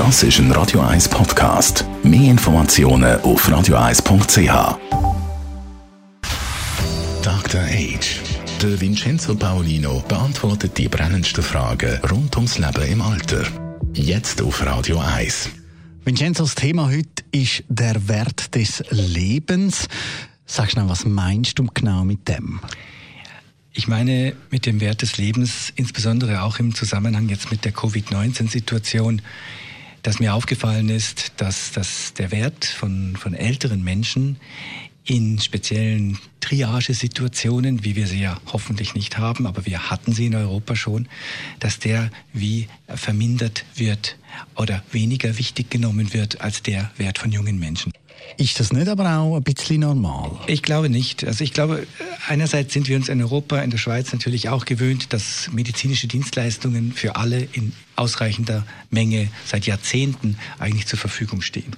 Das ist ein Radio 1 Podcast. Mehr Informationen auf radio1.ch. Dr. Age. Der Vincenzo Paolino beantwortet die brennendsten Fragen rund ums Leben im Alter. Jetzt auf Radio 1. Vincenzo, das Thema heute ist der Wert des Lebens. Sag schnell, was meinst du genau mit dem? Ich meine mit dem Wert des Lebens, insbesondere auch im Zusammenhang jetzt mit der Covid-19-Situation, dass mir aufgefallen ist, dass, dass der Wert von, von älteren Menschen in speziellen Triage-Situationen, wie wir sie ja hoffentlich nicht haben, aber wir hatten sie in Europa schon, dass der wie vermindert wird oder weniger wichtig genommen wird als der Wert von jungen Menschen. Ist das nicht aber auch ein bisschen normal? Ich glaube nicht. Also ich glaube, einerseits sind wir uns in Europa, in der Schweiz natürlich auch gewöhnt, dass medizinische Dienstleistungen für alle in ausreichender Menge seit Jahrzehnten eigentlich zur Verfügung stehen.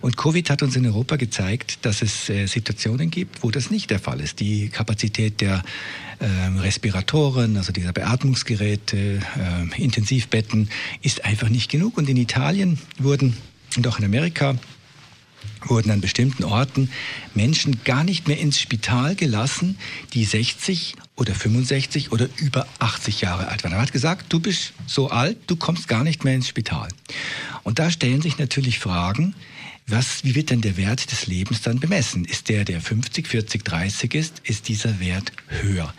Und Covid hat uns in Europa gezeigt, dass es äh, Situationen gibt, wo das nicht der Fall ist. Die Kapazität der äh, Respiratoren, also dieser Beatmungsgeräte, äh, Intensivbetten ist einfach nicht genug. Und in Italien wurden und auch in Amerika wurden an bestimmten Orten Menschen gar nicht mehr ins Spital gelassen, die 60 oder 65 oder über 80 Jahre alt waren. Man hat gesagt, du bist so alt, du kommst gar nicht mehr ins Spital. Und da stellen sich natürlich Fragen, was, wie wird denn der Wert des Lebens dann bemessen? Ist der, der 50, 40, 30 ist, ist dieser Wert höher?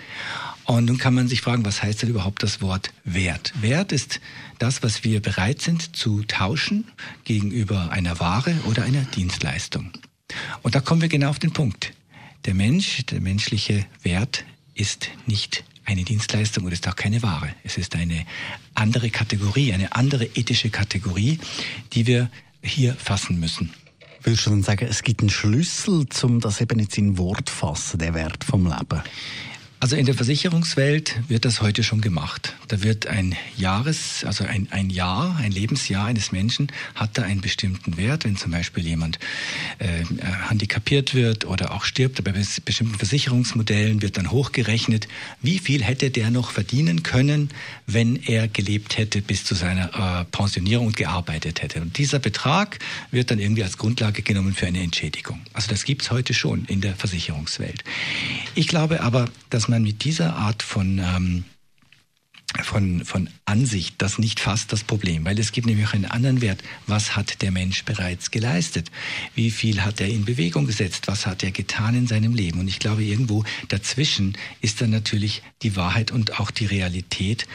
Und nun kann man sich fragen, was heißt denn überhaupt das Wort Wert? Wert ist das, was wir bereit sind zu tauschen gegenüber einer Ware oder einer Dienstleistung. Und da kommen wir genau auf den Punkt. Der Mensch, der menschliche Wert ist nicht eine Dienstleistung oder ist auch keine Ware. Es ist eine andere Kategorie, eine andere ethische Kategorie, die wir hier fassen müssen. Würdest du dann sagen, es gibt einen Schlüssel, um das eben jetzt in Wort fassen, der Wert vom Leben? Also in der Versicherungswelt wird das heute schon gemacht. Da wird ein Jahres, also ein, ein Jahr, ein Lebensjahr eines Menschen hat da einen bestimmten Wert. Wenn zum Beispiel jemand äh, handicapiert wird oder auch stirbt, bei bestimmten Versicherungsmodellen wird dann hochgerechnet, wie viel hätte der noch verdienen können, wenn er gelebt hätte bis zu seiner äh, Pensionierung und gearbeitet hätte. Und dieser Betrag wird dann irgendwie als Grundlage genommen für eine Entschädigung. Also das gibt's heute schon in der Versicherungswelt. Ich glaube aber, dass man mit dieser Art von ähm, von, von Ansicht das nicht fast das Problem, weil es gibt nämlich auch einen anderen Wert. Was hat der Mensch bereits geleistet? Wie viel hat er in Bewegung gesetzt? Was hat er getan in seinem Leben? Und ich glaube, irgendwo dazwischen ist dann natürlich die Wahrheit und auch die Realität.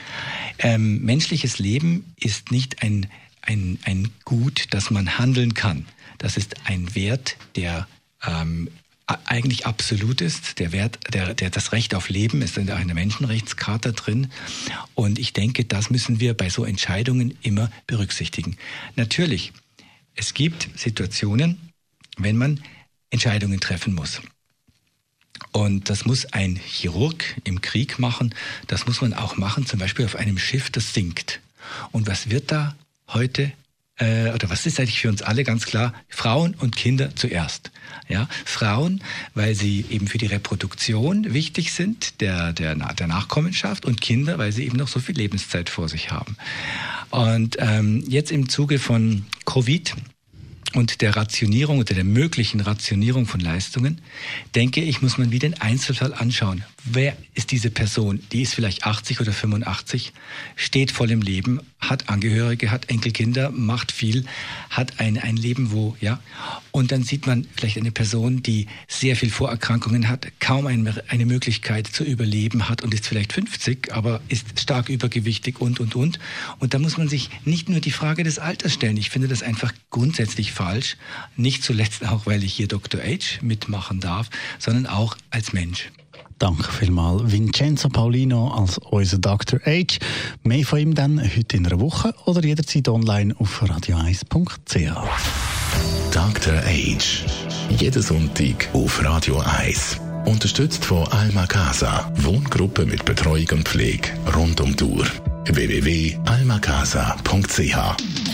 Ähm, menschliches Leben ist nicht ein, ein, ein Gut, das man handeln kann. Das ist ein Wert, der ähm, eigentlich absolut ist. Der Wert, der, der, das Recht auf Leben ist in einer Menschenrechtscharta drin. Und ich denke, das müssen wir bei so Entscheidungen immer berücksichtigen. Natürlich, es gibt Situationen, wenn man Entscheidungen treffen muss. Und das muss ein Chirurg im Krieg machen. Das muss man auch machen, zum Beispiel auf einem Schiff, das sinkt. Und was wird da heute äh, oder was ist eigentlich für uns alle ganz klar, Frauen und Kinder zuerst. Ja, Frauen, weil sie eben für die Reproduktion wichtig sind, der, der, der Nachkommenschaft und Kinder, weil sie eben noch so viel Lebenszeit vor sich haben. Und ähm, jetzt im Zuge von Covid und der Rationierung oder der möglichen Rationierung von Leistungen, denke ich, muss man wie den Einzelfall anschauen. Wer ist diese Person? Die ist vielleicht 80 oder 85, steht voll im Leben, hat Angehörige, hat Enkelkinder, macht viel, hat ein, ein Leben, wo, ja. Und dann sieht man vielleicht eine Person, die sehr viel Vorerkrankungen hat, kaum eine, eine Möglichkeit zu überleben hat und ist vielleicht 50, aber ist stark übergewichtig und, und, und. Und da muss man sich nicht nur die Frage des Alters stellen. Ich finde das einfach grundsätzlich falsch. Nicht zuletzt auch, weil ich hier Dr. H mitmachen darf, sondern auch als Mensch. Danke vielmals, Vincenzo Paulino als unser Dr. H. Mehr von ihm dann heute in einer Woche oder jederzeit online auf radio1.ch. Dr. H. Jeden Sonntag auf Radio 1. Unterstützt von Alma Casa. Wohngruppe mit Betreuung und Pflege rund um die Uhr. www.almacasa.ch